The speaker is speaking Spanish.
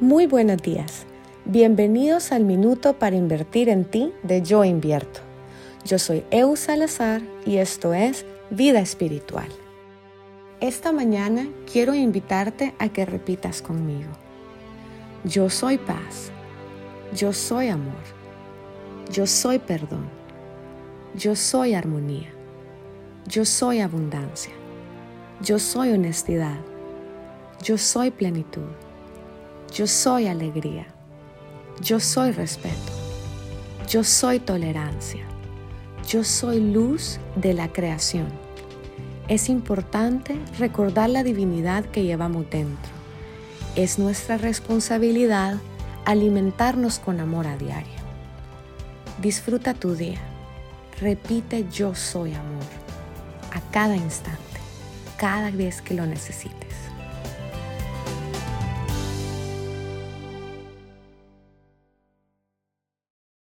Muy buenos días. Bienvenidos al Minuto para Invertir en Ti de Yo Invierto. Yo soy Eu Salazar y esto es Vida Espiritual. Esta mañana quiero invitarte a que repitas conmigo. Yo soy paz. Yo soy amor. Yo soy perdón. Yo soy armonía. Yo soy abundancia. Yo soy honestidad. Yo soy plenitud. Yo soy alegría. Yo soy respeto. Yo soy tolerancia. Yo soy luz de la creación. Es importante recordar la divinidad que llevamos dentro. Es nuestra responsabilidad alimentarnos con amor a diario. Disfruta tu día. Repite yo soy amor a cada instante, cada vez que lo necesites.